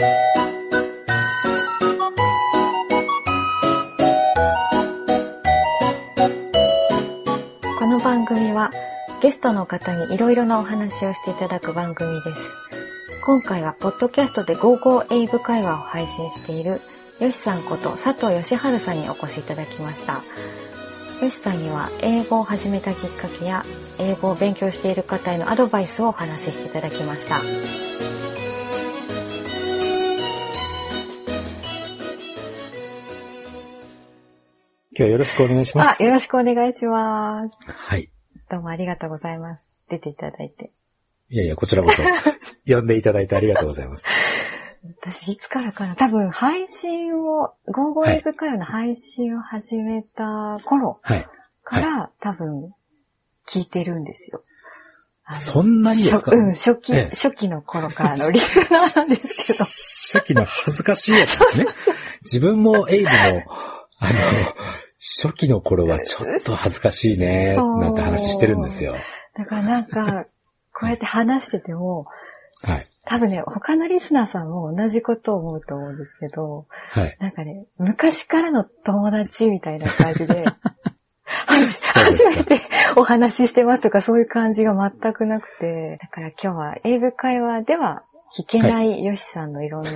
この番組はゲストの方にいろいろなお話をしていただく番組です。今回はポッドキャストで GoGo 英語会話を配信しているよしさんこと佐藤義治さんにお越しいただきました。よしさんには英語を始めたきっかけや英語を勉強している方へのアドバイスをお話ししていただきました。今日はよろしくお願いします。あ、よろしくお願いします。はい。どうもありがとうございます。出ていただいて。いやいや、こちらこそ、呼んでいただいてありがとうございます。私、いつからかな？多分、配信を、ゴーゴー英語会話の配信を始めた頃はい。から、多分、聞いてるんですよ。そんなにですか？初うん、初期、ええ初期の頃からのリスナーなんです初期の恥ずかしいやつですね。自分もエイブも、あの、初期の頃はちょっと恥ずかしいね、なんて話してるんですよ。だからなんか、こうやって話してても、はい。多分ね、他のリスナーさんも同じことを思うと思うんですけど、はい。なんかね、昔からの友達みたいな感じで、初めてお話ししてますとかそういう感じが全くなくて、だから今日は英語会話では聞けないヨシさんのいろんな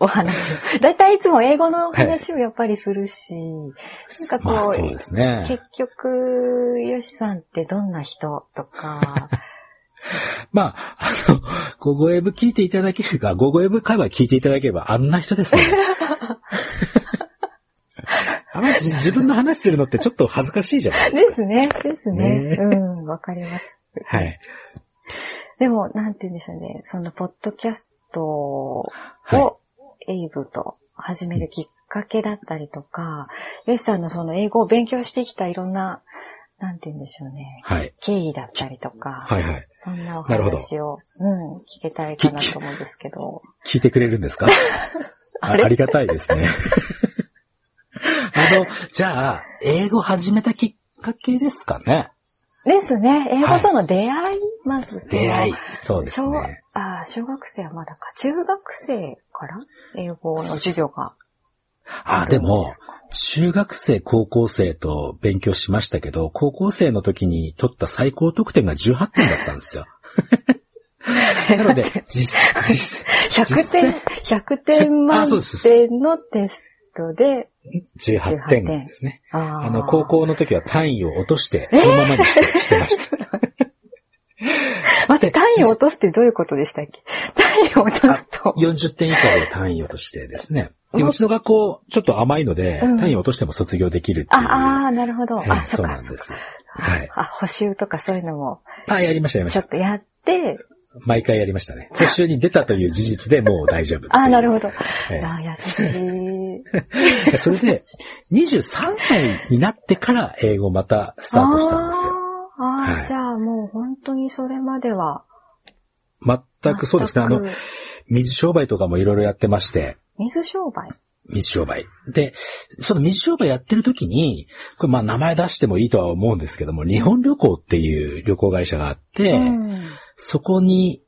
お話を。だいたいいつも英語の話をやっぱりするし、なんかこうまあそうですね結。局、ヨシさんってどんな人とか、まあ、あの、ゴゴエブ聞いていただけるか、ゴゴエブ会話聞いていただければあんな人ですね。あまり自自分の話するのってちょっと恥ずかしいじゃないでか。ですすね、ですね。ねうん、わかります。はい。でも、なんて言うんでしょうね。その、ポッドキャストを、はいエイブと始めるきっかけだったりとか、ヨシさんのその英語を勉強してきたいろんな、なんて言うんでしょうね。はい。経緯だったりとか、はいはい。そんなお話を、うん、聞けたらいいかなと思うんですけど。聞いてくれるんですか？あありがたいですね。あの、じゃあ、英語始めたきっかけですかね？ですね。英語との出会い、まずその出会い。そうです小ね。あ小学生はまだか。中学生から英語の授業が。あ、でも、中学生、高校生と勉強しましたけど、高校生の時に取った最高得点が18点だったんですよ。なので、実、実、100点、100点満点のテストで、18点ですね。ああの、高校。校の時は単位を落として、そのままにして,、してました。待って、単位を落とすってどういうことでしたっけ？単位を落とすと。40点以下で単位を落としてですね。でうちの学校、ちょっと甘いので、うん単位を落としても卒業できるっていう。ああー、なるほど。あ、ええそう。なんです。はい。あ、補習とかそういうのも、あ、やりました、やりました。ちょっとやって、毎回やりましたね。途中に出たという事実でもう大丈夫。ああ、なるほど。ええああ、優しい。それで、23歳になってから英語またスタートしたんですよ。あーあー、はいじゃあもう本当にそれまでは。全くそうですね。あの水商売とかもいろいろやってまして、水商売？水商売。で、その水商売やってる時に、これまあ名前出してもいいとは思うんですけども、日本旅行っていう旅行会社があって、うん。そこに、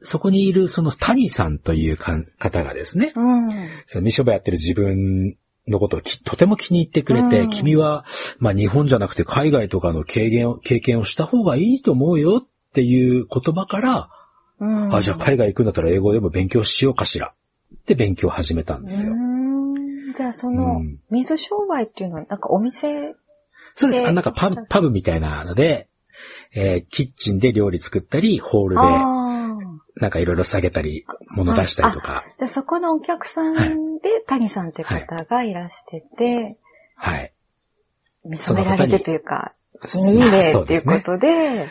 そこにいるその谷さんというか方がですね、うん。その水商売やってる自分のことをきとても気に入ってくれて、うん君は、まあ日本じゃなくて海外とかの経験を、経験をした方がいいと思うよっていう言葉から、うん。あ、じゃあ海外行くんだったら英語でも勉強しようかしら。って勉強を始めたんですよ。じゃあそのうん、水商売っていうのは、なんかお店、そうです。であなんかパブ、パブみたいなので、えーキッチンで料理作ったり、ホールで。なんかいろいろ下げたり、物出したりとか。じゃあそこのお客さんで、谷さんって方がいらしてて、はい。見初められてというか、いいまあねっていうこ。とで、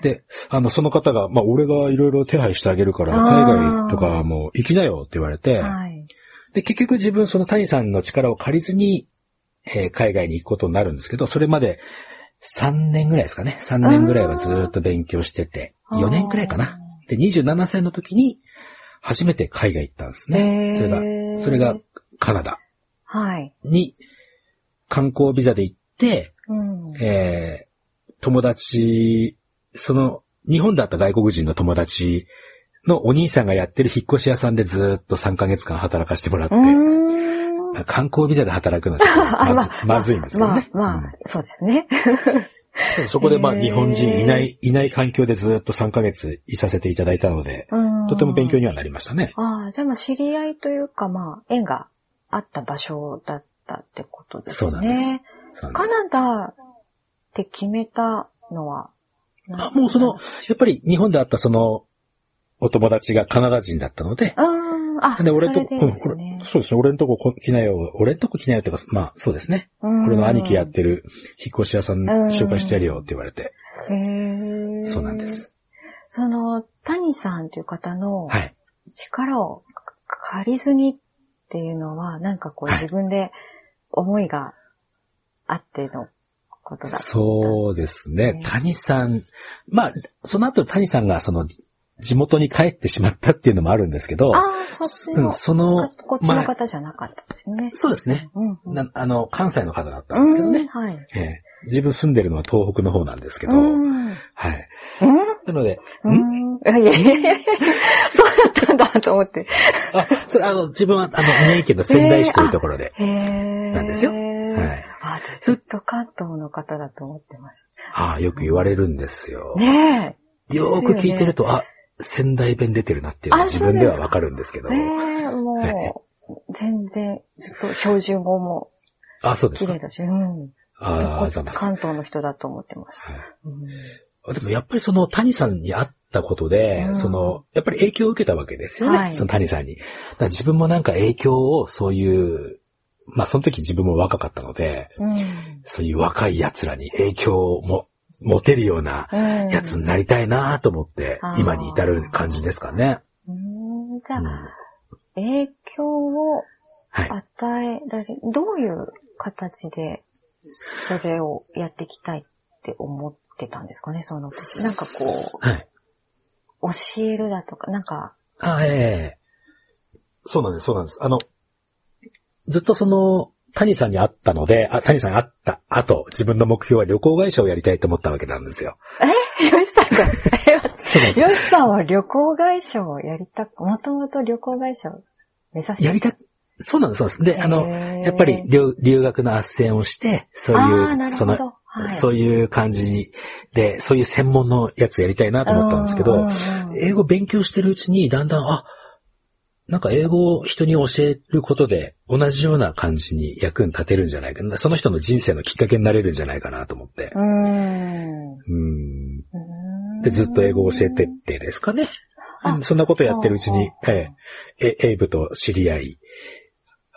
で、あの、その方が、まあ、俺がいろいろ手配してあげるから、海外とかもう行きなよって言われて、はい。で、結局自分その谷さんの力を借りずに、えー海外に行くことになるんですけど、それまで3年ぐらいですかね。3年ぐらいはずーっと勉強してて、あー4年くらいかな。で、27歳の時に、初めて海外行ったんですへね。ーそれが、それがカナダはい。に観光ビザで行って、うん。えー友達、その、日本だった外国人の友達のお兄さんがやってる引っ越し屋さんでずーっと3ヶ月間働かせてもらって。観光ビザで働くのはちょっとまず まあまずいんですよね。まあ、まあ、そうですね。う んそこでまあ日本人いない、いない環境でずーっと3ヶ月いさせていただいたので、とても勉強にはなりましたね。ああ、じゃあまあ知り合いというかまあ、縁があった場所だったってことですね。そうなんです。です。ナダって決めたのは、あもうその、やっぱり日本であったその、お友達がカナダ人だったので、あ、で、俺んとこ、それでうん、俺ですね、そうですね、俺んとここ来なよ、俺んとこ来なよってか、まあ、そうですね。うん俺の兄貴やってる引っ越し屋さんうん紹介してやるよって言われて、へーそうなんです。その、谷さんという方のはい。力を借りずにっていうのは、なんかこうはい自分で思いがあってのことだった。そうですねね。谷さん、まあ、その後谷さんがその、地元に帰ってしまったっていうのもあるんですけど、ああ、そっちの、うん、その、こっちの方じゃなかったですね。そうですね。うんうん。なあの、関西の方だったんですけどうんね。はい。ええ自分住んでるのは東北の方なんですけど、うん。はい。うん？なので、うんん？いやいやいやそうだったんだと思って。あ、それあの、自分はあの、宮城県の仙台市というところで。なんですよはい。あ、ずっと関東の方だと思ってましああ、よく言われるんですよ。た。ねよーく聞いてると、あ、仙台弁出てるなっていうのはあ自分ではわかるんですけえ。ど。ねえ、もはう、全然、ずっと標準語もあ、そうですか綺麗。だし、うん。ああ、ざます。関東の人だと思ってました。はいうんでもやっぱりその谷さんに会ったことで、うんその、やっぱり影響を受けたわけですよね。はいその谷さんに。自分もなんか影響をそういう、まあその時自分も若かったので、うん。そういう若い奴らに影響をも持てるようなうん。やつになりたいなと思って、今に至る感じですかね。うん。じゃあ、うん影響をはい。与えられ、どういう形でそれをやっていきたいって思ってたんですかね、その時。なんかこはい。う、教えるだとか、なんか、あ、ええそうなんです、そうなんです。あの、ずっとその、谷さんに会ったので、あ、谷さんに会った後、自分の目標は旅行会社をやりたいと思ったわけなんですよ。え？ヨシさんが、えヨシさんは旅行会社をやりたく、もともと旅行会社を目指してやりた、そうなんです、そうなんです。で、あの、やっぱり留留学の斡旋をして、そうあいう、その。はい。そういう感じで、そういう専門のやつやりたいなと思ったんですけど英語勉強してるうちに、だんだん、あ、なんか英語を人に教えることで、同じような感じに役に立てるんじゃないかな。その人の人生のきっかけになれるんじゃないかなと思って。うーん。うん。うんで、ずっと英語を教えてってですかね。そんなことやってるうちに、あええ、えエイブと知り合い。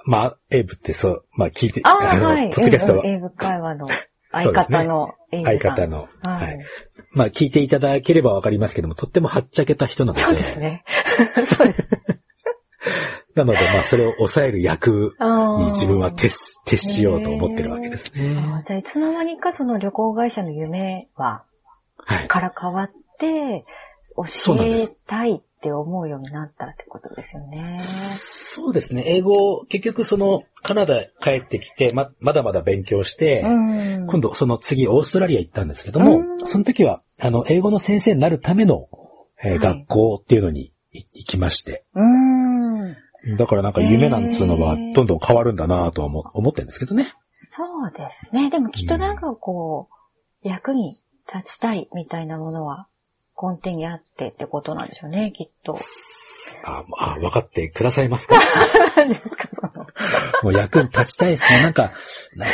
まあ、エイブってそう、まあ聞いて、ああ、のはい。ポッドキャストうんうん英語会話の そ相方のエイブさん相方の、ははいい。まあ聞いていただければわかりますけども、とってもはっちゃけた人なのそうですで、ね。そうです。なのでまあそれを抑える役に自分は徹し徹しようと思ってるわけですね。じゃあ、いつの間にかその旅行会社の夢は、はい。から変わって、教えたいって思うようになったってことですよね。そうですね。英語、結局その、カナダ帰ってきて、ま、まだまだ勉強して、うん。今度その次オーストラリア行ったんですけども、うんその時は、あの、英語の先生になるための、えーはい学校っていうのにい行きまして。うん。だからなんか夢なんつうのはどんどん変わるんだなとは思思ってるんですけどね。そうですね。でもきっとなんかこう、役に立ちたいみたいなものは根底にあってってことなんでしょうね、きっと。あ、あ、分かってくださいますか？何ですか、その。もう役に立ちたいですね。なんか、ない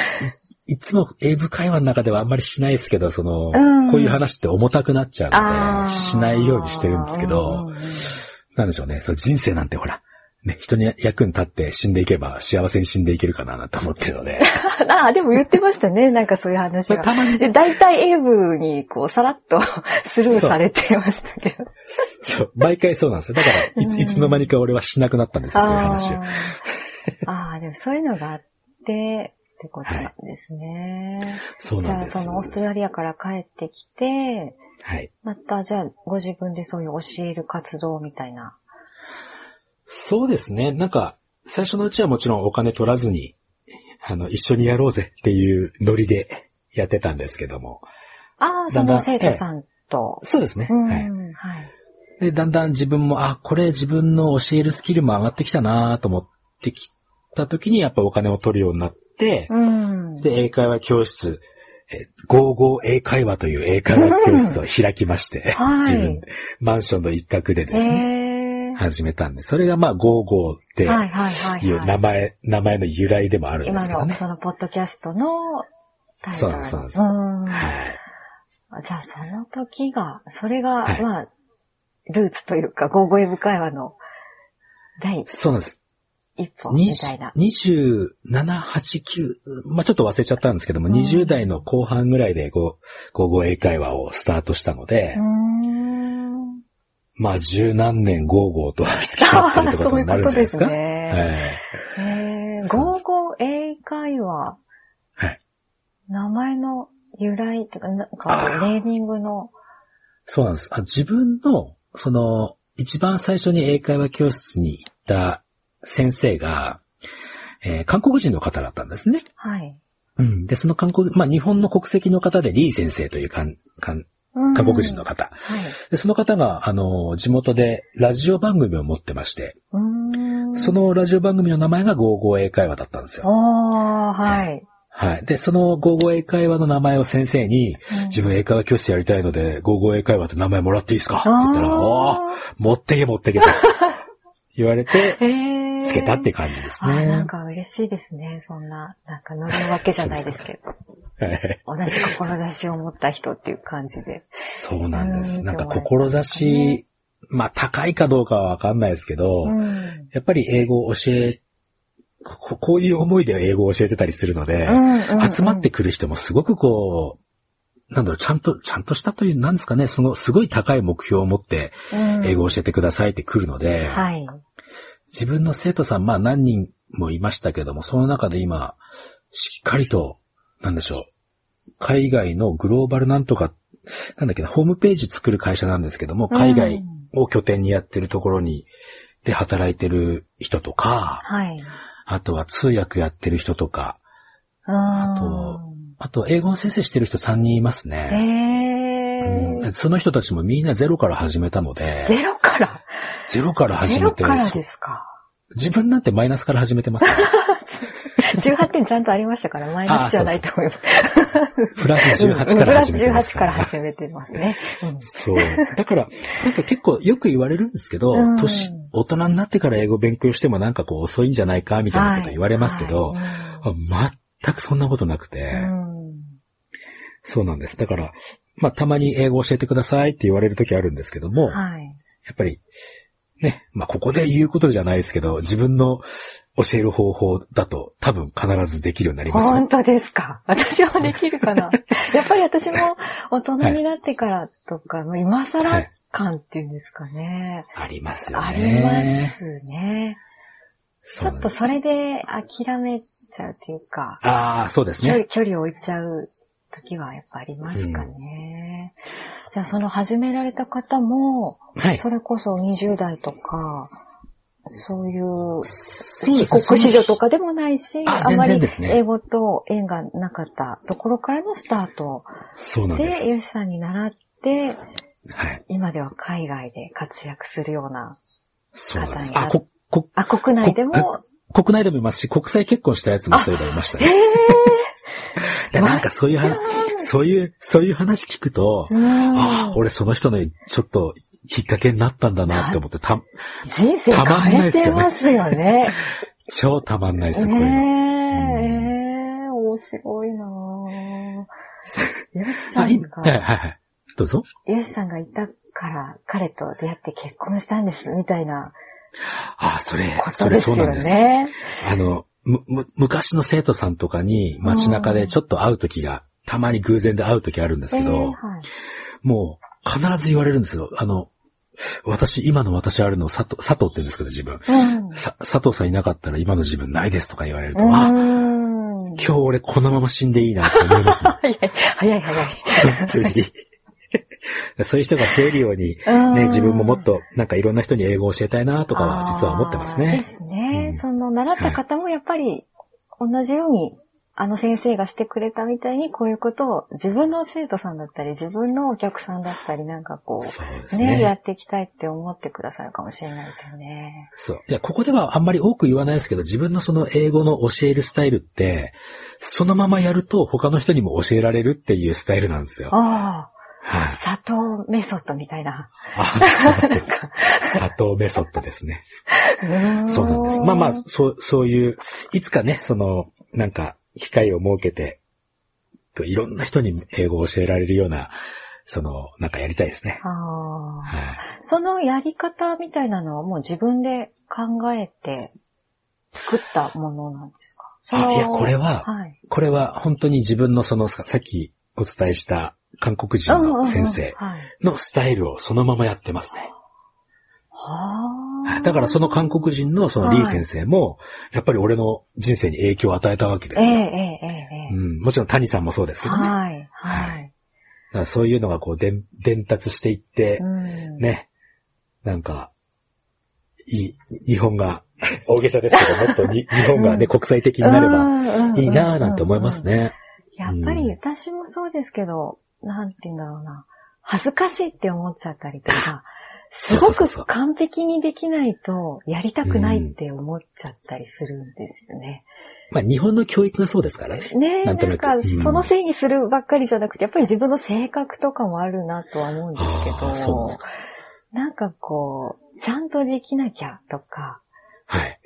いつも英語会話の中ではあんまりしないですけど、その、うんこういう話って重たくなっちゃうので、しないようにしてるんですけうんどうん、うんなんでしょうね。そう人生なんてほら、ね、人に役に立って死んでいけば幸せに死んでいけるかななんて思ってるので。ああ、でも言ってましたね、なんかそういう話が。たまにで、大体英文にこう、さらっと スルーされてましたけど。そう、毎回そうなんですよ。だから、いついつの間にか俺はしなくなったんですよ、そういう話を。あーあー、でもそういうのがあって、ってことなんですね。じゃあ、そうなんです。そのオーストラリアから帰ってきて、はい。また、じゃあ、ご自分でそういう教える活動みたいな。そうですね。なんか、最初のうちはもちろんお金取らずに、あの、一緒にやろうぜっていうノリでやってたんですけども。ああ、その生徒さんと。そうですね。うん、ははいい。。で、だんだん自分も、あ、これ自分の教えるスキルも上がってきたなと思ってきた時に、やっぱお金を取るようになって、うん。で、英会話教室、えー、55英会話という英会話教室を開きまして、はい自分で、マンションの一角でですね、へー始めたんで、それがまあ55ってはいうはい。名前、名前の由来でもあるんで今の、すけどね。そのポッドキャストのタイトルそうなんですそうなん。はい。じゃあ、その時が、それが、はいまあ、ルーツというか、ゴーゴーエブ会話の第そうなんです。一歩みたいな。27、8、9、まあちょっと忘れちゃったんですけども、うん20代の後半ぐらいでこう、英会話をスタートしたので、うーん。まあ十何年ゴーゴーと付き合ってるってことになるんじゃないですか？そうですゴーゴー英会話、はい。名前の由来っていうか、なんあか、ーネーミングの、そうなんです。あ自分の、その、一番最初に英会話教室に行った先生が、えー韓国人の方だったんですね。はい。うん。で、その韓国、まあ日本の国籍の方でリー先生という韓韓うん韓国人の方。はい。で、その方が、あの、地元でラジオ番組を持ってまして。そ、のラジオ番組の名前が55英会話だったんですよ。ああ、はい。はい。で、その55英会話の名前を先生に、うん自分英会話教室やりたいので、55英会話って名前もらっていいですか？って言ったら、おーあ持ってけ持ってけと 言われて。つけたって感じですあーなんね。か嬉しいですね。そんな、なんか乗るわけじゃないですけど。は い同じ志を持った人っていう感じで。そうなんです。うんなんか志、まあ高いかどうかはわかんないですけど、うん。やっぱり英語を教え、ここういう思いで英語を教えてたりするので、集まってくる人もすごくこう、なんだろう、ちゃんと、ちゃんとしたという、なんですかね、その、すごい高い目標を持って、英語を教えてくださいって来るので、はい。自分の生徒さん、まあ何人もいましたけども、その中で今、しっかりと、なんでしょう、海外のグローバルなんとか、なんだっけな、ホームページ作る会社なんですけども、海外を拠点にやってるところに、で働いてる人とか、はい。あとは通訳やってる人とか、あとあと英語の先生してる人3人いますへね。えうん、その人たちもみんなゼロから始めたので、ゼロから？ゼロから始ゼめて、ロからですか？自分なんてマイナスから始めてますから。18点ちゃんとありましたから、マイナスじゃないと思います。プラス18から始めてますプラス18から。始めてますね。うんそう。だから、なんか結構よく言われるんですけど、うん年、大人になってから英語勉強してもなんかこう遅いんじゃないかみたいなこと言われますけど、はいあ全くそんなことなくて、うんそうなんです。だから、まあたまに英語教えてくださいって言われる時あるんですけども、はい。やっぱり、ね、まあここで言うことじゃないですけど、自分の教える方法だと多分必ずできるようになりますよ本。当ですか？私はできるかな？やっぱり私も大人になってからとか、もう今は更い感っていうんですかね。ありますよありね。ますね。ちょっとそれで諦めちゃうというか、ああ、そうですね。距離を置いちゃう時はやっぱありますかね。じゃあその始められた方も、はい。それこそ20代とか、そういう帰国子女とかでもないし、あまり英語と縁がなかったところからのスタートそうなんです。で、ヨシさんに習って、はい。今では海外で活躍するような、そうなんです。方にあ、こ、こ、あ、国内でも、こ国内でもいますし、国際結婚したやつもそういえばいましたえね。え でなんかそういう話、そういう、そういう話聞くと、ああ、俺その人のちょっときっかけになったんだなって思って、た、人生たまんない変えですよねてますよね。超たまんないです、こういうの。ええ面白いなぁ。ヨシあ、さん今、はいが、はいはい。どうぞ。ヨシさんがいたから彼と出会って結婚したんです、みたいなああ、それこ、それそうなんです。ね。あの、む、む、昔の生徒さんとかに街中でちょっと会う時が、たまに偶然で会う時あるんですけど、ええはい。もう必ず言われるんですよ。あの、私、今の私あるの佐藤、佐藤って言うんですけど自分。うんさ、佐藤さんいなかったら今の自分ないですとか言われると、うあ、ん。今日俺このまま死んでいいなって思いますね。早い、早い、早い。本当に。そういう人が増えるように、うんね、自分ももっとなんかいろんな人に英語を教えたいなとかは実は思ってますね。ですね。うんその、習った方もやっぱり同じようにあの先生がしてくれたみたいにこういうことを自分の生徒さんだったり、自分のお客さんだったり、なんかこう、ね。ね、やっていきたいって思ってくださるかもしれないですよね。そう。いや、ここではあんまり多く言わないですけど、自分のその英語の教えるスタイルって、そのままやると他の人にも教えられるっていうスタイルなんですよ。ああ、はい。砂糖メソッドみたいな。あ、そうです。砂糖メソッドですね。そうなんです。まあまあ、そう、そういう、いつかね、その、なんか、機会を設けて、といろんな人に英語を教えられるような、その、なんかやりたいですね。はい。そのやり方みたいなのはもう自分で考えて作ったものなんですか？あいやこれははい。これは本当に自分のその、ささっきお伝えした韓国人の先生。のスタイルをそのままやってますね。はあ。だからその韓国人のそのリー先生も、やっぱり俺の人生に影響を与えたわけですよ。うん、もちろん谷さんもそうですけどね。はい。はい。らそういうのがこう伝伝達していって、うん。ね、なんか、いい、日本が、大げさですけど、もっとに 日本がね、うん国際的になればばいいなぁなんて思います。ね。やっぱり私もそうですけど、なんて言うんだろうな。恥ずかしいって思っちゃったりとか、すごく完璧にできないとやりたくないって思っちゃったりするんですよね。まあ日本の教育がそうですからね。ねえ、ななんなんかそのせいにするばっかりじゃなくて、やっぱり自分の性格とかもあるなとは思うんですけああ、そう。なんかこう、ちゃんとできなきゃとか、はい。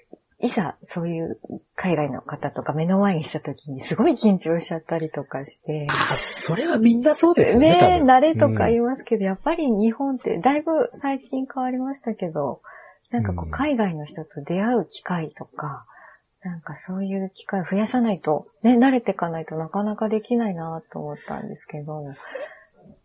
いざそういう海外の方とか目の前にした時にすごい緊張しちゃったりとかして、あ、それはみんなそうですよね。多ね慣れとかうん言いますけど、やっぱり日本ってだいぶ最近変わりましたけど、なんかこうんう海外の人と出会う機会とか、なんかそういう機会を増やさないと、ね、慣れていかないとなかなかできないなと思ったんですけど。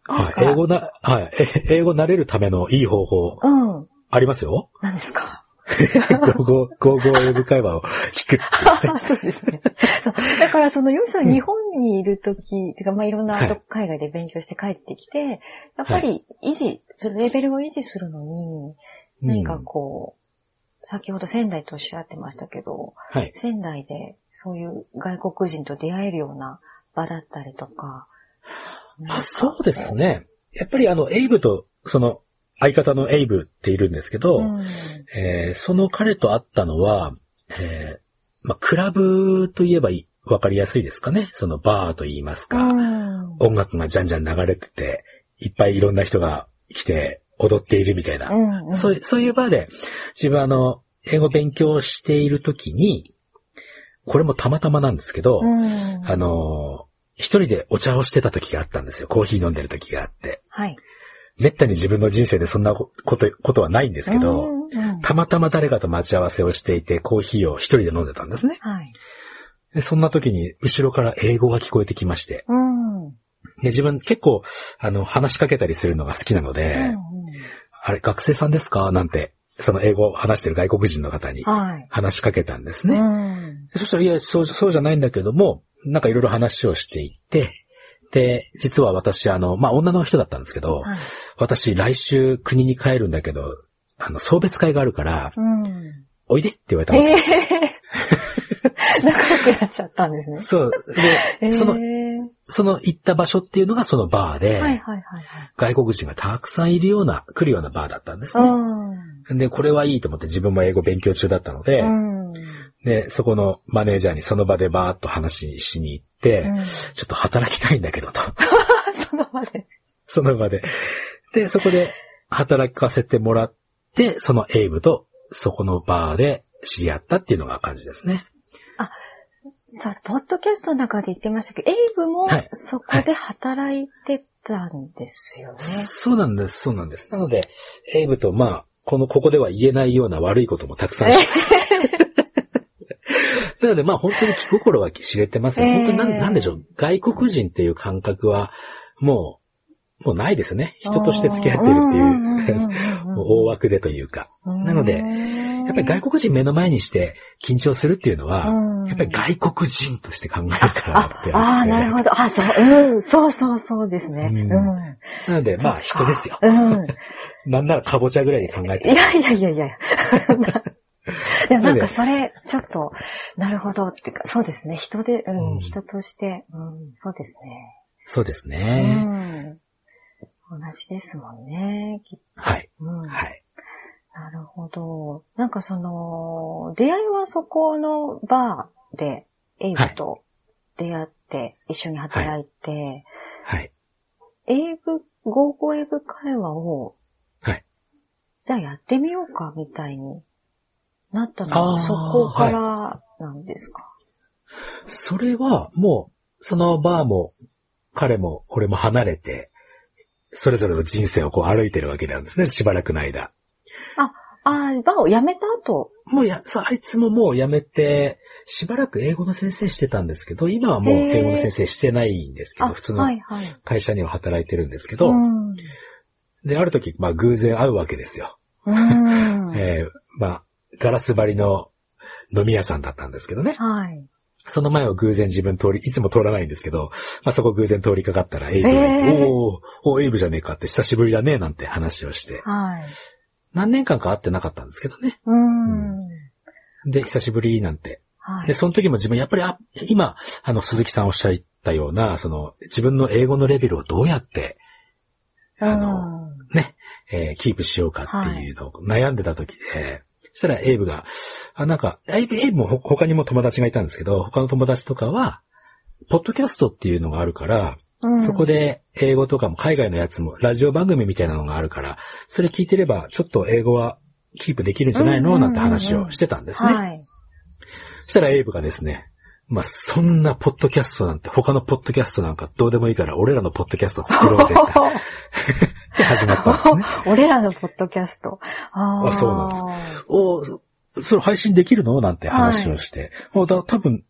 はい。英語な、はい。え英語慣れるためのいい方法うん。ありますよ。何ですか？ゴーゴー、ゴーゴー英語会話を聞く。そうですね。だからその、ヨミさん日本にいるとき、てかまあいろんなはい海外で勉強して帰ってきて、やっぱり維持、そのレベルを維持するのに、何かこう、先ほど仙台とおっしゃってましたけど、はい。仙台でそういう外国人と出会えるような場だったりとか？あ、そうですね。やっぱりあの、エイブと、その、相方のエイブっているんですけど、うん。えーその彼と会ったのは、えーまあ、クラブといえばいわかりやすいですかね。そのバーと言いますか、うん音楽がじゃんじゃん流れてて、いっぱいいろんな人が来て踊っているみたいな。うんうんそういう、そういうバーで、自分はあの、英語勉強しているときに、これもたまたまなんですけど、うんあの、一人でお茶をしてた時があったんですよ。コーヒー飲んでる時があって。はい。めったに自分の人生でそんなこと、ことはないんですけど、うんうんたまたま誰かと待ち合わせをしていて、コーヒーを一人で飲んでたんですね。はい。でそんな時に、後ろから英語が聞こえてきまして。うん。うんで自分結構、あの、話しかけたりするのが好きなので、あれ、学生さんですか？なんて、その英語を話してる外国人の方にはい。話しかけたんですね。うんでそしたら、いや、そう、そうじゃないんだけども、なんかいろいろ話をしていって、で、実は私、あの、まあ、女の人だったんですけど、はい。私、来週国に帰るんだけど、あの、送別会があるから、うん。おいでって言われたわけええ 仲良くなっちゃったんですね。そう。で、ええその、その行った場所っていうのがそのバーで、はいはいはいはい。外国人がたくさんいるような、来るようなバーだったんですね。うん。で、これはいいと思って自分も英語勉強中だったので、うん。で、そこのマネージャーにその場でバーっと話しに行って、うんちょっと働きたいんだけどと。その場で。その場で。で、そこで働かせてもらって、そのエイブとそこのバーで知り合ったっていうのが感じですね。さあ、ポッドキャストの中で言ってましたけど、エイブもはいそこで働いてたんですよね。そうなんです、そうなんです。なので、エイブとまあ、この、ここでは言えないような悪いこともたくさんしました。なのでまあ本当に気心は知れてますね。ええ本当になんなんでしょう。外国人っていう感覚は、もう、もうないですね。人として付き合ってるっていう、大枠でというか。なのでやっぱり外国人目の前にして緊張するっていうのは、うんやっぱり外国人として考えるからってあ、あ あ、なるほど。あ、そう、うん、そうそうそうですね。うんうん。なので、まあ人ですよ。うん。なんならカボチャぐらいに考えていやいやいやいや。でもなんかそれ、ちょっと、なるほどっていうか、そうですね。人で、うん、うん人として、うん、そうですね。そうですうね。ん。同じですもんね。きっはい。とうん。はい。なるほど。なんかその、出会いはそこのバーで、エイブと出会って、一緒に働いて、はい。エイブ、合コンエイブ会話を、はい。じゃあやってみようか、みたいになったのは、そこからなんですか、それは、もう、そのバーも、彼も、俺も離れて、それぞれの人生をこう歩いてるわけなんですね、しばらくの間。ああ、バーを辞めた後？もうや、そう、あいつももう辞めて、しばらく英語の先生してたんですけど、今はもう英語の先生してないんですけあ、ど、普通のはいはい。会社には働いてるんですけど、うん。で、ある時、まあ偶然会うわけですよ。うん。えーまあ、ガラス張りの飲み屋さんだったんですけどね。はい。その前を偶然自分通り、いつも通らないんですけど、まあそこ偶然通りかかったらエイブがいて、へーおー、おー、エイブじゃねえかって久しぶりだね、なんて話をして、はい。何年間か会ってなかったんですけどね。うん。で、久しぶりなんて。はいで、。その時も自分、やっぱり、あ、今、あの、鈴木さんおっしゃったような、その、自分の英語のレベルをどうやって、あの、うんね、えーキープしようかっていうのを悩んでた時で、そしたらエイブが、あ、なんか、エイブ、エイブもほ他にも友達がいたんですけど、他の友達とかは、ポッドキャストっていうのがあるから、うんそこで英語とかも海外のやつも、ラジオ番組みたいなのがあるから、それ聞いてれば、ちょっと英語はキープできるんじゃないの？なんて話をしてたんですね。はい。そしたらエイブがですね、まあ、そんなポッドキャストなんて、他のポッドキャストなんかどうでもいいから、俺らのポッドキャスト作ろうぜって って始まったんですね。俺らのポッドキャスト。あー。あそうなんです。おーそれ配信できるの？なんて話をして、おだ多分、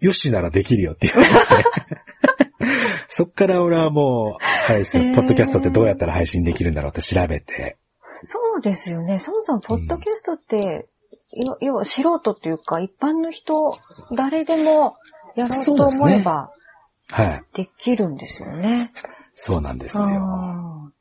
よしならできるよって言われて、そっから俺はもう、あれですよ、へー。ポッドキャストってどうやったら配信できるんだろうって調べて、そうですよね。そもそもポッドキャストって、要要は素人っていうか、一般の人、誰でもやろうと思えばはい。できるんですよね。そうなんですうよ。ん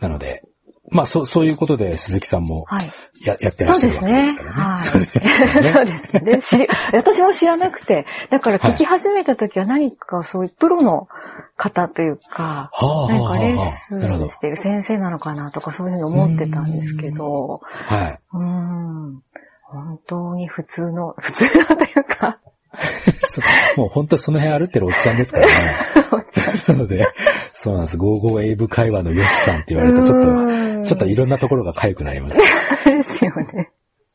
なので、まあ、そう、そういうことで鈴木さんもはい。や、やってらっそうしゃるですわけね。ですからね。はい。そうですね。私も知らなくて、だから聞き始めた時は何かそういうプロの方というか、はあ、何かレッスン。してる先生なのかなとかそういうふうに思ってたんですけど、はい。うーん。本当に普通の、普通のというか、もう本当その辺歩ってるおっちゃんですからね。なので、そうなんです。55英語会話のヨシさんって言われるとちょっと、ちょっといろんなところが痒くなります。と、ですよね。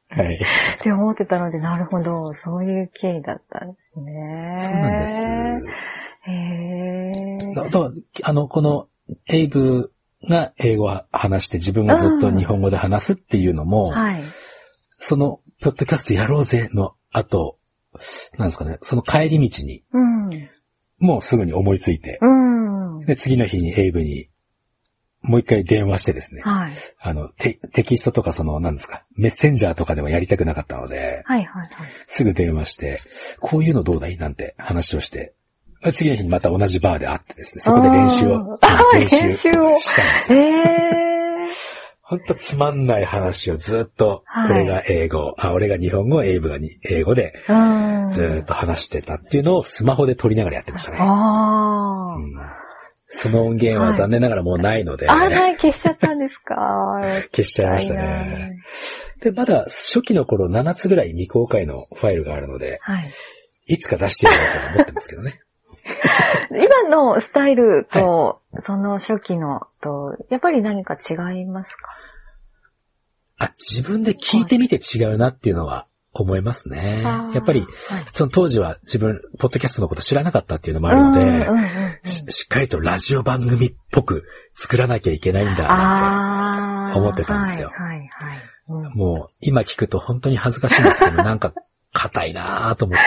はい。って思ってたので、なるほど、そういう経緯だったんですね。そうなんです。へー。だだからあの、この、エイブが英語を話して自分がずっと日本語で話すっていうのも、はい。その、ポッドキャストやろうぜの後、なんですかね、その帰り道に、うん。もうすぐに思いついて、うん。で、次の日にエイブに、もう一回電話してですね、はい。あの、テテキストとかその、なんですか、メッセンジャーとかではやりたくなかったので、はい、はい、はい。すぐ電話して、こういうのどうだいなんて話をして、次の日にまた同じバーで会ってですね、そこで練習を、練習したんですよ。へー。ほんとつまんない話をずっと、はい俺が英語、あ、俺が日本語、エイブがに英語でうん。ずーっと話してたっていうのをスマホで撮りながらやってましたね。ああ。うんその音源は残念ながらもうないので、あー、はい、消しちゃったんですか。消しちゃいましたね。で、まだ初期の頃7つぐらい未公開のファイルがあるので、はい。いつか出してやろうとは思ってますけどね。今のスタイルと、その初期のと、やっぱり何か違いますか？あ、自分で聞いてみて違うなっていうのは思いますね。やっぱり、はいその当時は自分、ポッドキャストのこと知らなかったっていうのもあるので、うんうんうんししっかりとラジオ番組っぽく作らなきゃいけないんだなああ。思ってたんですよはい、はい、はい。うんって。もう、今聞くと本当に恥ずかしいんですけど、なんか、硬いなぁと思っ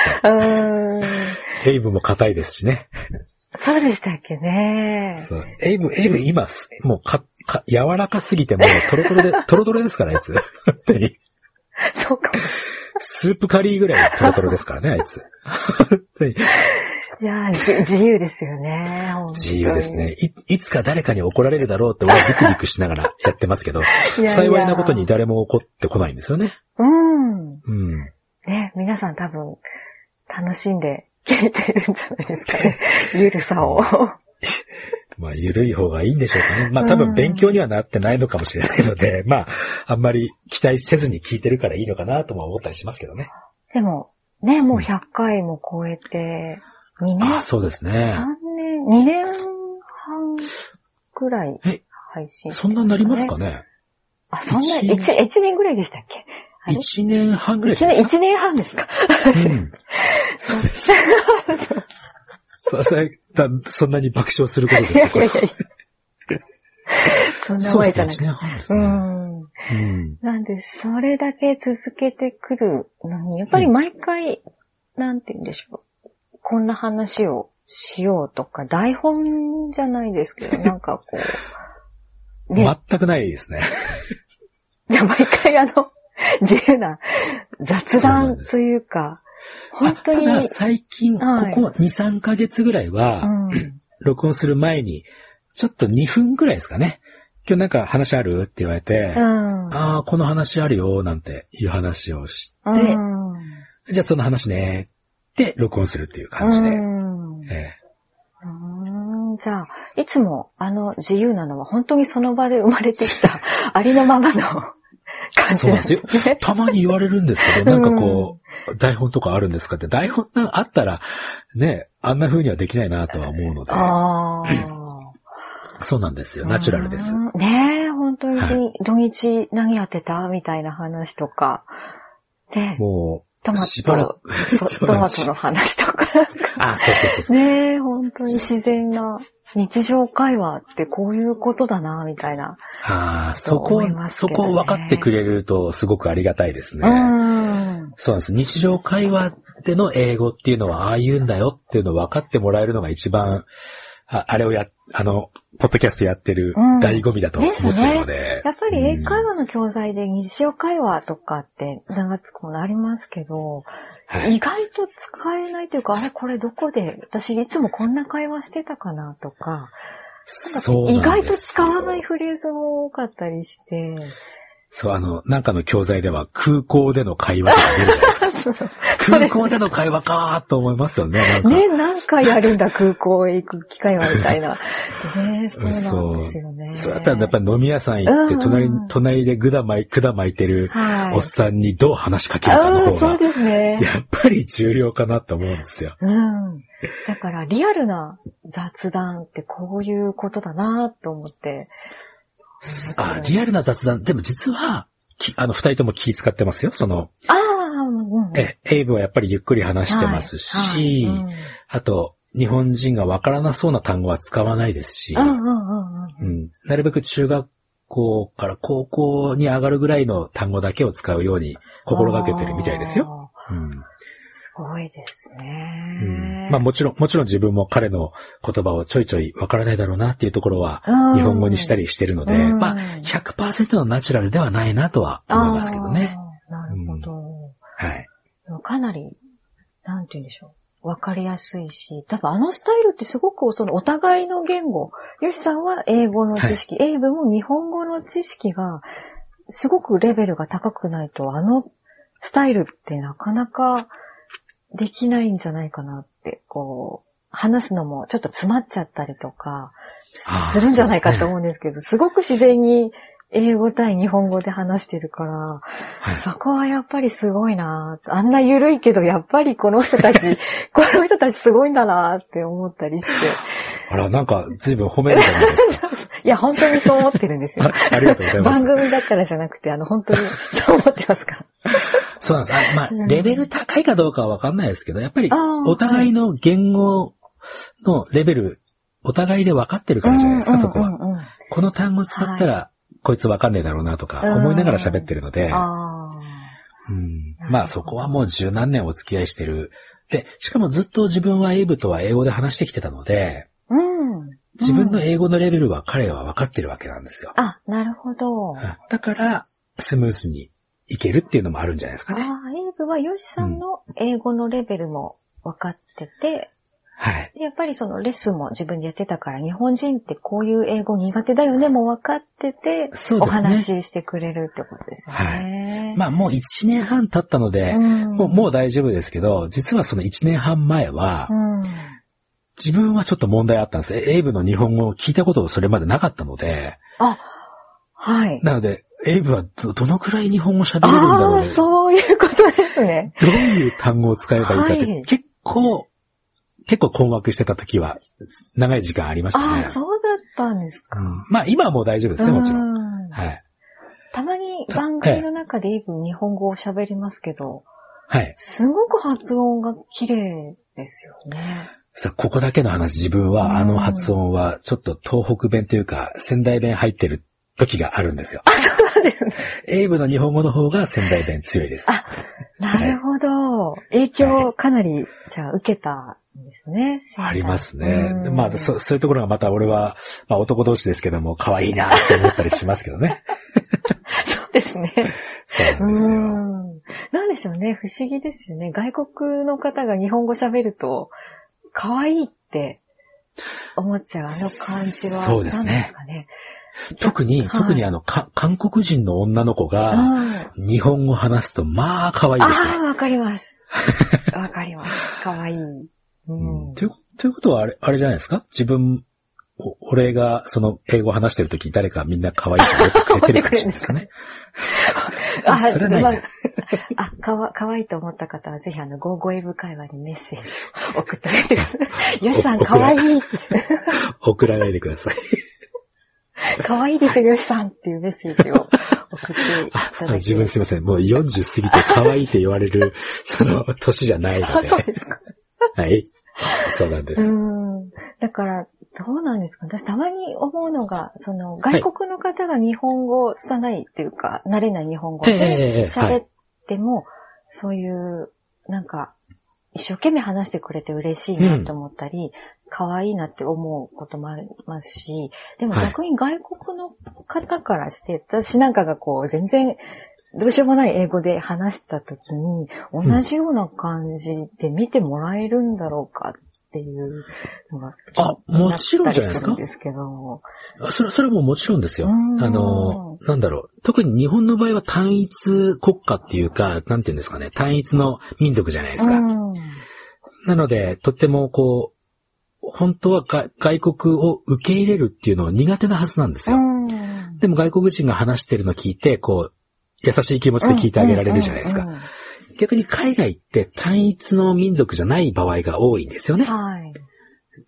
て。エイブも硬いですしね。そうでしたっけね。そう。エイブ、エイブ今す、もうか、か、柔らかすぎてもうトロトロで、トロトロですから、あいつ。本当に。そうかも。スープカリーぐらいトロトロですからね、あいつ。本当にいや自由ですよね。自由ですね。。い、いつか誰かに怒られるだろうって俺はビクビクしながらやってますけど、いや幸いなことに誰も怒ってこないんですよね。うん。皆さん多分楽しんで聞いてるんじゃないですかね。ゆるさを。まあ、ゆるい方がいいんでしょうかね。まあ、多分勉強にはなってないのかもしれないので、まあ、あんまり期待せずに聞いてるからいいのかなとも思ったりしますけどね。でも、ね、もう100回も超えて、2年、ああ、そうですね。3年、2年半くらいえ、配信、そんなになりますかね？あ、そんな、一1年ぐらいでしたっけ？一年半ぐらい一年、一年半ですか？うん。そうです。そそれだそんなに爆笑することですか？これいやいやいや。そんなそうですね、前じゃなくて。一年半ですね。うん。うん。なんで、それだけ続けてくるのに、やっぱり毎回、なんて言うんでしょう。こんな話をしようとか、台本じゃないですけど、なんかこう、ね、全くないですね。じゃあ毎回あの、自由な雑談というか、本あ当に、ただ、最近、こはい。こ2、3ヶ月ぐらいうは、ん、録音する前に、ちょっと2分ぐらいですかね。今日なんか話ある？って言われて、うん。ああ、この話あるよ、なんていう話をして、うん。じゃあその話ね、で、録音するっていう感じで。うん。えうーん。じゃあ、いつもあの自由なのは本当にその場で生まれてきたありのままの感じなんですそうね。たまに言われるんですけど、なんかこう、台本とかあるんですかって、台本あったら、ね、あんな風にはできないなとは思うので、ああ。そうなんですよ。ナチュラルです。うんねえ、本当はに土日何やってた？みたいな話とか。ねもう、トマト、ト トマトの話とか。あ、そうそうそうそう。ねえ、本当に自然な日常会話ってこういうことだな、みたいな。ああ、そこ思いま、すそこを分かってくれるとすごくありがたいですね。うん。そうなんです。日常会話での英語っていうのはああ言うんだよっていうのを分かってもらえるのが一番、ああれをや、あの、ポッドキャストやってるうん。醍醐味だと思ってるので。やっぱり英会話、話の教材で日常会話とかって名がつくものありますけど、はい。意外と使えないというか、あれこれどこで、私いつもこんな会話してたかなとか、そうなんですよ。意外と使わないフレーズも多かったりして、そう、あの、なんかの教材では空港での会話とか出るじゃないですか。空港での会話かーと思いますよね。なんかね、何回やるんだ空港へ行く機会はみたいな。ね、そうなんそうですよね。そうだったらやっぱり飲み屋さん行って、うん隣に、隣でぐだ巻い、管巻いてるはい。おっさんにどう話しかけるかの方が、そうですね。やっぱり重要かなと思うんですよ。うん。だからリアルな雑談ってこういうことだなと思って。あ、リアルな雑談。でも実は、きあの、二人とも気使ってますよ。その、ああ、うん。え、エイブはやっぱりゆっくり話してますし、はいはいうんあと、日本人がわからなそうな単語は使わないですし、うんうんなるべく中学校から高校に上がるぐらいの単語だけを使うように心がけてるみたいですよ。うんすごいですうんね。まあもちろん、もちろん自分も彼の言葉をちょいちょいわからないだろうなっていうところはうん日本語にしたりしてるので、うんまあ100%のナチュラルではないなとは思いますけどね。なるほど。はい。でもかなり、なんて言うんでしょう。わかりやすいし、多分あのスタイルってすごくそのお互いの言語、ヨシさんは英語の知識、エイブも日本語の知識がすごくレベルが高くないと、あのスタイルってなかなかできないんじゃないかなって、こう、話すのもちょっと詰まっちゃったりとか、するんじゃないかと思うんですけど、すごく自然に英語対日本語で話してるから、はいそこはやっぱりすごいなぁあんな緩いけど、やっぱりこの人たち、この人たちすごいんだなぁって思ったりして。あら、なんか随分褒めるじゃないですか。いや、本当にそう思ってるんですよあ。ありがとうございます 番組だからじゃなくて、あの、本当にそう思ってますから。そうなんです。あまあ、レベル高いかどうかはわかんないですけど、やっぱりお互いの言語のレベル、お互いで分かってるからじゃないですか、そこは。この単語使ったら、こいつ分かんねえだろうなとか、うん思いながら喋ってるので、あうんまあそこはもう十何年お付き合いしてる。で、しかもずっと自分はエイブとは英語で話してきてたので、ーうん。自分のうん英語のレベルは彼は分かってるわけなんですよ。あ、なるほど。あだから、スムースにいけるっていうのもあるんじゃないですかね。あ、エイブはヨシさんの英語のレベルも分かってて、はい。でやっぱりそのレッスンも自分でやってたから、日本人ってこういう英語苦手だよねも分かってて、おそうですね。話ししてくれるってことですよね。まあもう1年半経ったので、うんもうもう大丈夫ですけど、実はその1年半前は、うん。自分はちょっと問題あったんです。エイブの日本語を聞いたことそれまでなかったので、あ、はい。なので、エイブはどどのくらい日本語喋れるんだろうああ、ね。そういうことですね。どういう単語を使えばいいかって、はい結構、結構困惑してた時は、長い時間ありましたねああ、。そうだったんですか。うんまあ今はもう大丈夫ですね、もちろん。んはい。たまに番組の中でイブ日本語を喋りますけど、はい。すごく発音が綺麗ですよね。さあ、ここだけの話、自分はあの発音は、ちょっと東北弁というか、仙台弁入ってる時があるんですよ。そうですね。エイブの日本語の方が仙台弁強いです。あなるほど。影響をかなり、じゃあ受けたんですね。ありますね。まあそ、そういうところがまた俺は、まあ男同士ですけども、可愛いなって思ったりしますけどね。そうですね。そうなんですよ。うん。なんでしょうね。不思議ですよね。外国の方が日本語喋ると、可愛いって思っちゃうあの感じは。そうですね何ですかね。特に、はい特にあの、か韓国人の女の子が、うん日本語話すと、まあ、可愛いですねあ。あ、わかります。わかります。可愛い。ううんん。というということは、あれ、あれじゃないですか？自分、お俺が、その、英語話してるとき、誰かみんな可愛いと思ってくれてるかもしれないですね。あ、それはないねまあ、あ、かわ、かわいいと思った方は、ぜひあの、ゴーゴーエブ会話にメッセージを送ってあげてください。よしさん、おかわいいって。送らないでください。かわいいですよ、よしさんっていうメッセージを送っていただ。自分すいません。もう40過ぎて可愛いって言われる、その、年じゃないのあ、で。そうですか。はい。そうなんです。うん。だから、どうなんですか？私たまに思うのが、その、外国の方が日本語拙いっていうか、慣れない日本語で喋っても、そういう、なんか、一生懸命話してくれて嬉しいなと思ったり、可愛いなって思うこともありますし、でもはい逆に外国の方からして、私なんかがこう、全然、どうしようもない英語で話したときに、同じような感じで見てもらえるんだろうかっていうのが、あもちろんじゃないですかですけど。それ、それはもうもちろんですよ。うんあの、なんだろう。特に日本の場合は単一国家っていうか、なんていうんですかね。単一の民族じゃないですか。うんなので、とってもこう、本当はが外国を受け入れるっていうのは苦手なはずなんですよ。うんでも外国人が話してるの聞いて、こう、優しい気持ちで聞いてあげられるじゃないですか。逆に海外って単一の民族じゃない場合が多いんですよね。はい。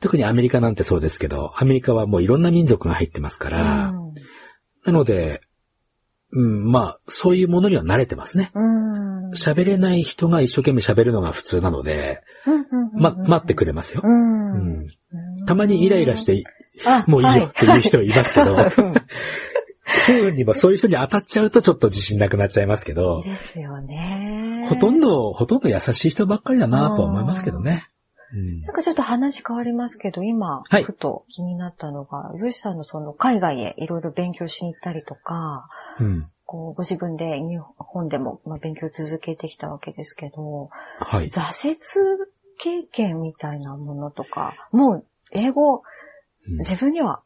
特にアメリカなんてそうですけど、アメリカはもういろんな民族が入ってますから、うんなので、うん、まあ、そういうものには慣れてますね。うん喋れない人が一生懸命喋るのが普通なので、ま、待ってくれますよ。う。うんん。たまにイライラして、あもういいよっていう人いますけど、はい。不運にもそういう人に当たっちゃうとちょっと自信なくなっちゃいますけど、ですよね。ほとんど、ほとんど優しい人ばっかりだなとは思いますけどね。うん。なんかちょっと話変わりますけど、今、はい。ふと気になったのが、ヨシさんのその海外へいろいろ勉強しに行ったりとか、うん。こうご自分で日本でもまあ勉強を続けてきたわけですけど、はい。挫折経験みたいなものとか、もう英語うん自分には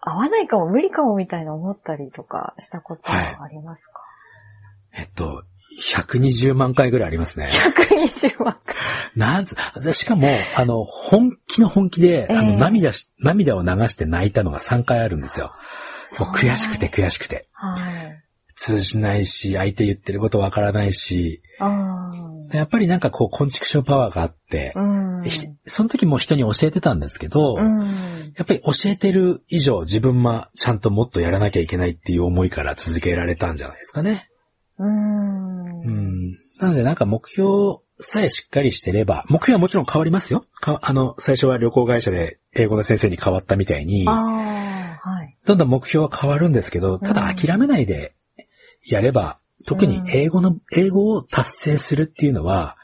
合わないかも無理かもみたいな思ったりとかしたことはありますか、えっと、120万回ぐらいありますね。?120 万回。なんつ、しかも、あの、本気の本気で、あの、ええ涙し、涙を流して泣いたのが3回あるんですよ。もう悔しくて悔しくて。はい。通じないし、相手言ってることわからないし、うん。やっぱりなんかこう、コンチクションパワーがあって、うん。ひその時も人に教えてたんですけど、うん。やっぱり教えてる以上自分はちゃんともっとやらなきゃいけないっていう思いから続けられたんじゃないですかね。うん。うん。なのでなんか目標さえしっかりしてれば、目標はもちろん変わりますよ。かあの、最初は旅行会社で英語の先生に変わったみたいに、はい。どんどん目標は変わるんですけど、ただ諦めないでやれば、特に英語の、英語を達成するっていうのは、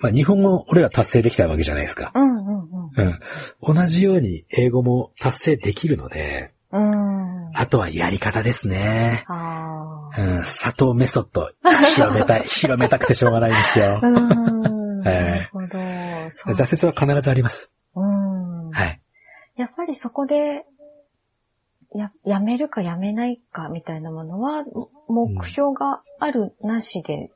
まあ日本語俺ら達成できたわけじゃないですか。うんうんうん。同じように英語も達成できるので、うん。うん。あとはやり方ですね。ああ。うん、佐藤メソッド、広めたい、広めたくてしょうがないんですよ。うん。なええるほど。挫折は必ずあります。うん。はい。やっぱりそこで、や、やめるかやめないかみたいなものは、目標があるなしで、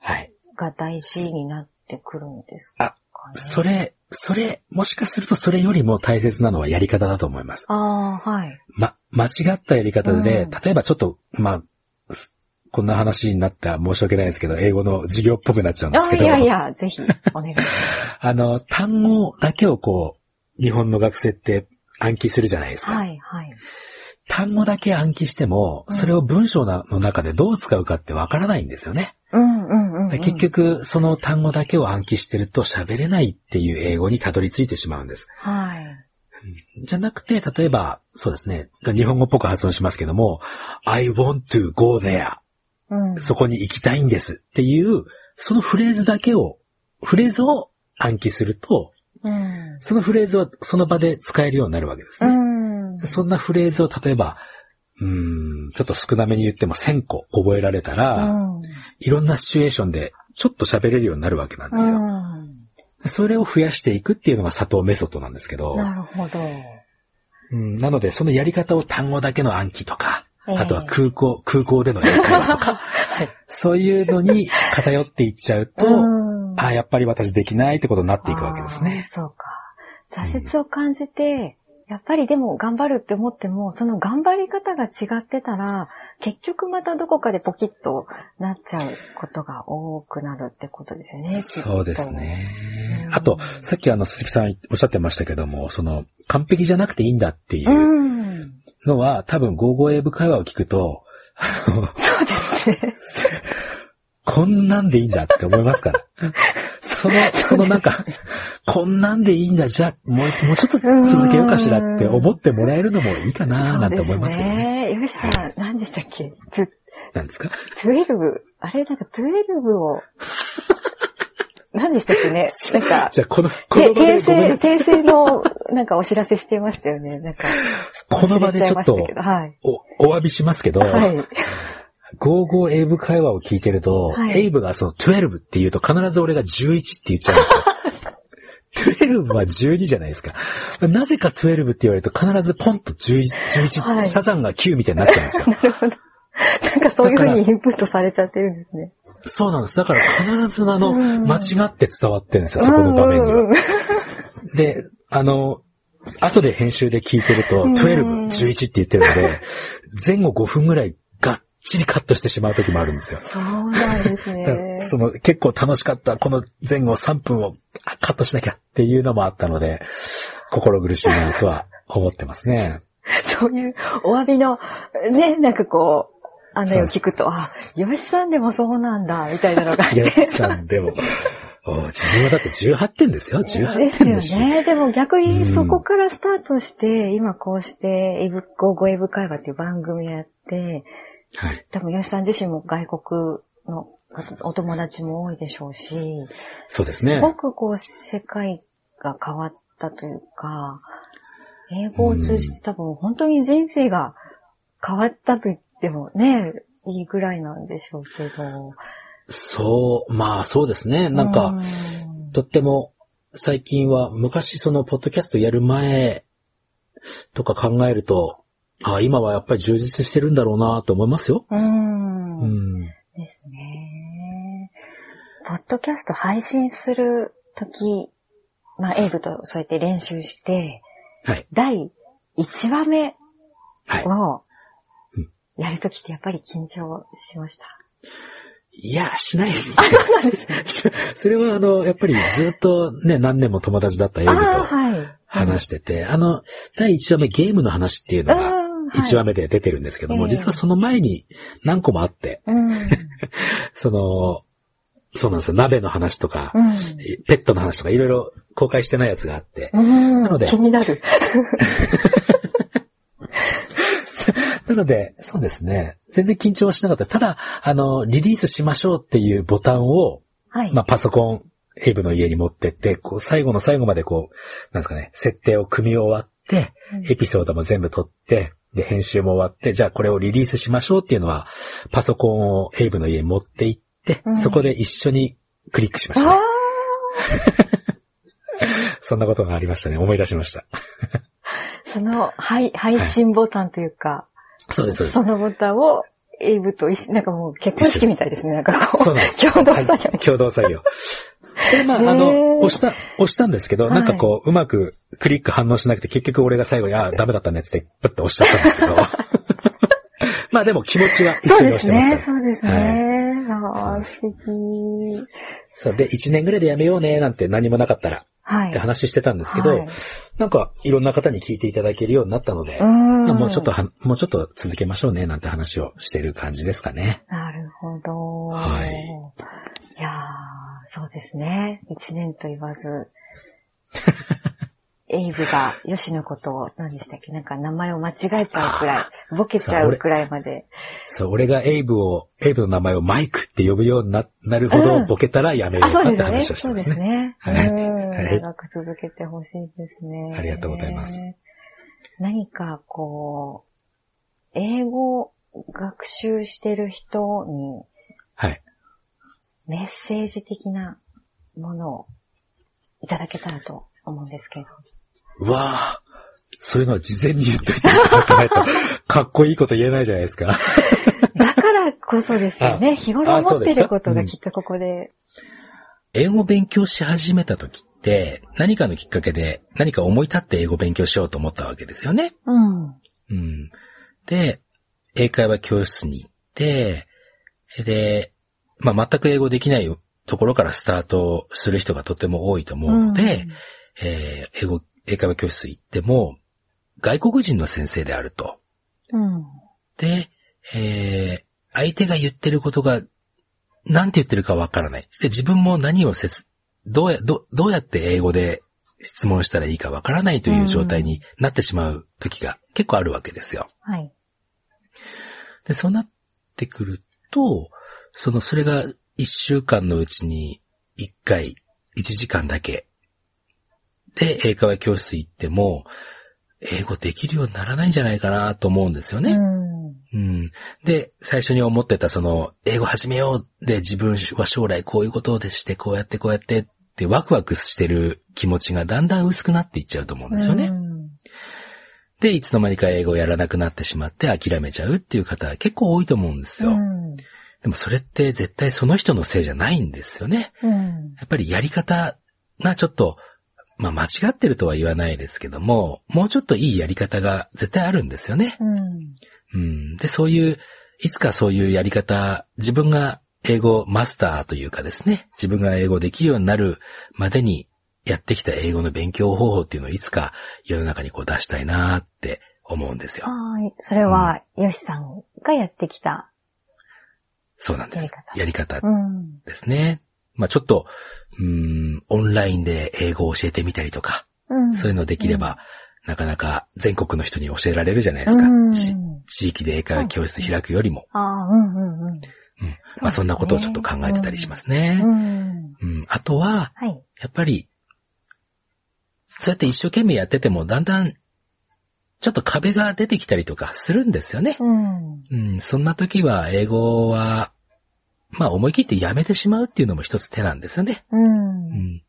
はい。が大事になってくるんですか？ね。それ、それ、もしかするとそれよりも大切なのはやり方だと思います。ああ、はい。ま、間違ったやり方で、うん例えばちょっと、まあ、すこんな話になったら申し訳ないですけど、英語の授業っぽくなっちゃうんですあけど、いやいや、ぜひ、お願いします。あの、単語だけをこう、日本の学生って暗記するじゃないですか。はい、はい。単語だけ暗記しても、うんそれを文章の中でどう使うかってわからないんですよね。うん、うん、うん、うん。結、局、その単語だけを暗記してると喋れないっていう英語にたどり着いてしまうんです。はい。じゃなくて、例えば、そうですね、日本語っぽく発音しますけども、I want to go there. うん。そこに行きたいんですっていう、そのフレーズだけを、フレーズを暗記すると、うん。そのフレーズはその場で使えるようになるわけですうね。ん。そんなフレーズを例えば、うーん、ちょっと少なめに言っても1000個覚えられたら、うん。いろんなシチュエーションでちょっと喋れるようになるわけなんですよ。うん。それを増やしていくっていうのが佐藤メソッドなんですけど、なるほど。うん、なのでそのやり方を単語だけの暗記とか、ええあとは空港、空港での英会話とか、はい。そういうのに偏っていっちゃうと、うんあやっぱり私できないってことになっていくわけですね。そうか。挫折を感じて、やっぱりでも頑張るって思っても、その頑張り方が違ってたら、結局またどこかでポキッとなっちゃうことが多くなるってことですよね。そうです。ねう。んあと、さっきあの鈴木さんおっしゃってましたけども、その完璧じゃなくていいんだっていううん。のは、多分55英語会話を聞くと、そうですね。こんなんでいいんだって思いますから。その、そのなんか、こんなんでいいんだ、じゃあ、もう、もうちょっと続けようかしらって思ってもらえるのもいいかななんて思いますよね。ね。よしさん、何でしたっけ？ツなんですか？12、あれなんか12を、何でしたっけね？なんか、じゃあ、この、この場で訂正、ごめんなさい。訂正の、なんかお知らせしてましたよね。なんか、この場でちょっとはい。お、お詫びしますけど、はい。55エイブ会話を聞いてると、はいエイブがその12って言うと必ず俺が11って言っちゃうんですよ。12は12じゃないですか。なぜか12って言われると必ずポンと11、11、はいサザンが9みたいになっちゃうんですよ。なるほど。なんかそういう風にインプットされちゃってるんですね。そうなんです。だから必ずあの、うん間違って伝わってるんですよ、そこの場面には。で、あの、後で編集で聞いてると、うん12、11って言ってるので、前後5分ぐらいちりカットしてしまう時もあるんですよ。そうなんですね。その結構楽しかった、この前後3分をあカットしなきゃっていうのもあったので、心苦しいなとは思ってますね。そういうお詫びの、ね、なんかこう、あの聞くと、あ、よしさんでもそうなんだ、みたいなのがあっいやて。さん、でも、お自分はだって18点ですよ、18ですよ点ですし。ね。でも逆うんにそこからスタートして、今こうして、エブ、ゴーゴーエブ会話っていう番組をやって、はい。多分吉さん自身も外国のお友達も多いでしょうし、そうですねす。ごくこう世界が変わったというか、英語を通じて多分本当に人生が変わったと言ってもね、いいぐらいなんでしょうけど。そう、まあそうですね。なんうか、んとっても最近は昔そのポッドキャストやる前とか考えると、あ今はやっぱり充実してるんだろうなと思いますよ。うん。うん。ですね。ポッドキャスト配信するとき、まあ、エイブとそうやって練習して、はい。第1話目はい。をうんやるときってやっぱり緊張しました？いや、しないですね。それはあの、やっぱりずっとね、何年も友達だったエイブああ、とはい。話してて、あの、第1話目ゲームの話っていうのがうん1話目で出てるんですけども、ええ実はその前に何個もあって、うん。その、そうなんですよ、鍋の話とか、うん。ペットの話とかいろいろ公開してないやつがあって、うん。なので気になる。なので、そうですね。全然緊張はしなかった。ただ、あの、リリースしましょうっていうボタンを、はい。まあ、パソコン、エイブの家に持ってって、こう、最後の最後までこう、なんですかね、設定を組み終わって、うんエピソードも全部撮って、で、編集も終わって、じゃあこれをリリースしましょうっていうのは、パソコンをエイブの家に持って行って、うんそこで一緒にクリックしましたね。そんなことがありましたね。思い出しました。その配配信ボタンというか、そうです、そうですそ。のボタンをエイブと一緒、なんかもう結婚式みたいですね。なんかこう、そうなんです。共同作業。はい共同作業。で、まあ、あの、押した、押したんですけど、はいなんかこう、うまくクリック反応しなくて、結局俺が最後に、あ、ダメだったねって、プッと押しちゃったんですけど。まあでも気持ちは一緒に押してますから。そうですね。ああ、素敵。そうで、1年ぐらいでやめようね、なんて何もなかったら、はい。って話してたんですけど、はいなんか、いろんな方に聞いていただけるようになったので、もうちょっとは、もうちょっと続けましょうね、なんて話をしてる感じですかね。なるほど。はいいやーそうですね。一年と言わず、エイブがヨシのことを何でしたっけ？なんか名前を間違えちゃうくらい、ボケちゃうくらいまで。そう、俺がエイブを、エイブの名前をマイクって呼ぶようにななるほど、うんボケたらやめよあ、うそうですね。かって話をしてそうますね。ですね。はいうんはい長く続けてほしいですね。ありがとうございます。何かこう、英語学習してる人にはい。メッセージ的なものをいただけたらと思うんですけど。うわぁ、そういうのは事前に言っといていただかないと、かっこいいこと言えないじゃないですか。だからこそですよね。日頃思ってることがきっとここで。英語勉強し始めた時って、何かのきっかけで、何か思い立って英語勉強しようと思ったわけですよね。うん。うん。で、英会話教室に行って、で、まあ、全く英語できないところからスタートする人がとても多いと思うので、えー英語、英会話教室行っても、外国人の先生であると。うん。で、えー相手が言ってることが、なんて言ってるかわからない。で、自分も何を説、どうや、ど、どうやって英語で質問したらいいかわからないという状態になってしまう時が結構あるわけですよ。はい。で、そうなってくると、その、それが一週間のうちに一回、一時間だけ、で、英会話教室行っても、英語できるようにならないんじゃないかなと思うんですよね。うん。うん。で、最初に思ってたその、英語始めようで自分は将来こういうことでして、こうやってこうやってってワクワクしてる気持ちがだんだん薄くなっていっちゃうと思うんですよね。うんで、いつの間にか英語をやらなくなってしまって諦めちゃうっていう方は結構多いと思うんですよ。うん。でもそれって絶対その人のせいじゃないんですよね。うん。やっぱりやり方がちょっと、まあ間違ってるとは言わないですけども、もうちょっといいやり方が絶対あるんですよね。うん。うん。で、そういう、いつかそういうやり方、自分が英語マスターというかですね、自分が英語できるようになるまでにやってきた英語の勉強方法っていうのをいつか世の中にこう出したいなって思うんですよ。はい。それは、ヨシさんがやってきた。そうなんです。やり方やり方うん。ですね。まあちょっと、うん、オンラインで英語を教えてみたりとか、うん。そういうのできれば、なかなか全国の人に教えられるじゃないですか。地域で英会話教室開くよりも。うんうんうん。うん。まあそんなことをちょっと考えてたりしますね。あとは、はい。やっぱり、そうやって一生懸命やってても、だんだん、ちょっと壁が出てきたりとかするんですよね。うん。うん。そんな時は、英語は、まあ思い切ってやめてしまうっていうのも一つ手なんですよね。うんう。ん。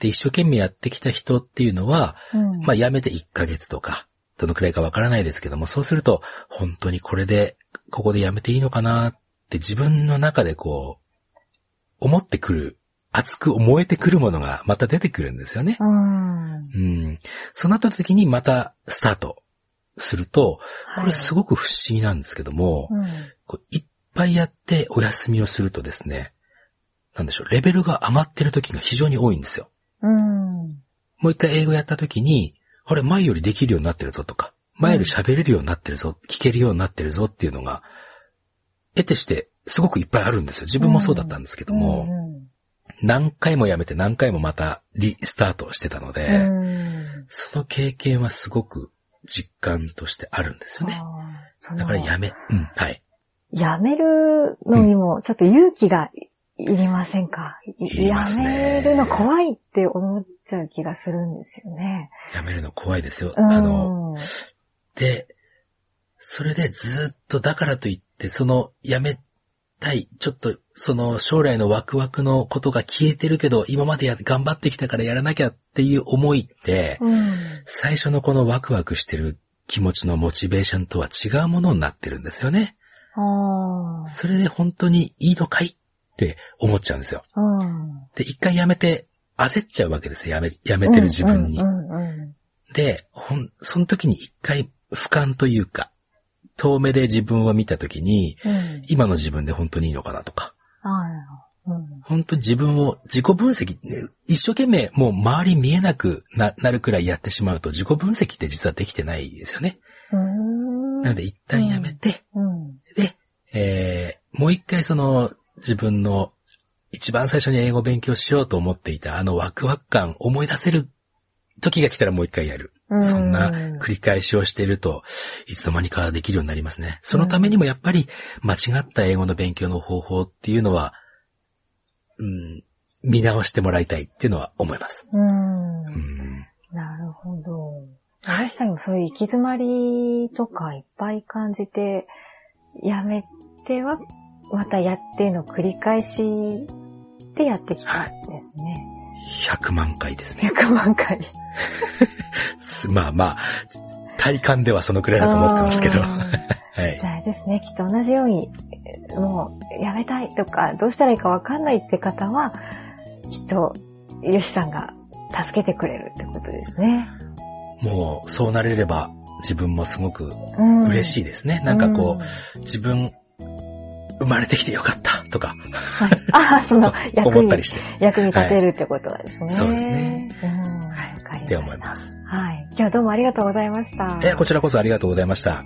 で、一生懸命やってきた人っていうのは、うんまあやめて1ヶ月とか、どのくらいかわからないですけども、そうすると、本当にこれで、ここでやめていいのかなって自分の中でこう、思ってくる、熱く燃えてくるものがまた出てくるんですよね。うん。うん。そうなった時にまたスタートすると、これすごく不思議なんですけども、うん。こういっぱいやってお休みをするとですね、なんでしょう、レベルが余ってる時が非常に多いんですよ。うん。もう一回英語やった時に、あれ、前よりできるようになってるぞとか、前より喋れるようになってるぞ、聞けるようになってるぞっていうのが、得てしてすごくいっぱいあるんですよ。自分もそうだったんですけども、うん何回もやめて何回もまたリスタートしてたので、うん。その経験はすごく実感としてあるんですよね。だからやめ、うん、はい。やめるのにも、ちょっと勇気がいりませんか、いいりますねやめるの怖いって思っちゃう気がするんですよね。やめるの怖いですよ。うん。あの、で、それでずっとだからといって、そのやめたい、ちょっとその将来のワクワクのことが消えてるけど、今までや頑張ってきたからやらなきゃっていう思いって、うん。最初のこのワクワクしてる気持ちのモチベーションとは違うものになってるんですよね。あそれで本当にいいのかいって思っちゃうんですよ。あ。うん。で、一回やめて焦っちゃうわけですよ。やめ、やめてる自分にで、ほん、その時に一回俯瞰というか、遠目で自分を見た時に、うん。今の自分で本当にいいのかなとか。うん。本当に自分を自己分析、ね一生懸命もう周り見えなくななるくらいやってしまうと自己分析って実はできてないですよね。なので一旦やめて、うん。で、えー、もう一回その自分の一番最初に英語を勉強しようと思っていたあのワクワク感思い出せる時が来たらもう一回やる。うんそんな繰り返しをしていると、いつの間にかできるようになりますね。そのためにもやっぱり間違った英語の勉強の方法っていうのは、うん、見直してもらいたいっていうのは思います。うん。うん、なるほど。嵐さんにもそういう行き詰まりとかいっぱい感じて、やめては、またやっての繰り返しでやってきたんですね。100万回ですね。100万回。まあまあ、体感ではそのくらいだと思ってますけど。はいああれですね、きっと同じように、もう、やめたいとか、どうしたらいいかわかんないって方は、きっと、ヨシさんが助けてくれるってことですね。もう、そうなれれば、自分もすごくうん。嬉しいですね。なんかこうう、自分、生まれてきてよかったとか、はい、ああ、その 役に思ったり、して、役に立てるってことですね。そうですね。うん。わはいって思います。はい。今日はどうもありがとうございました。え、こちらこそありがとうございました。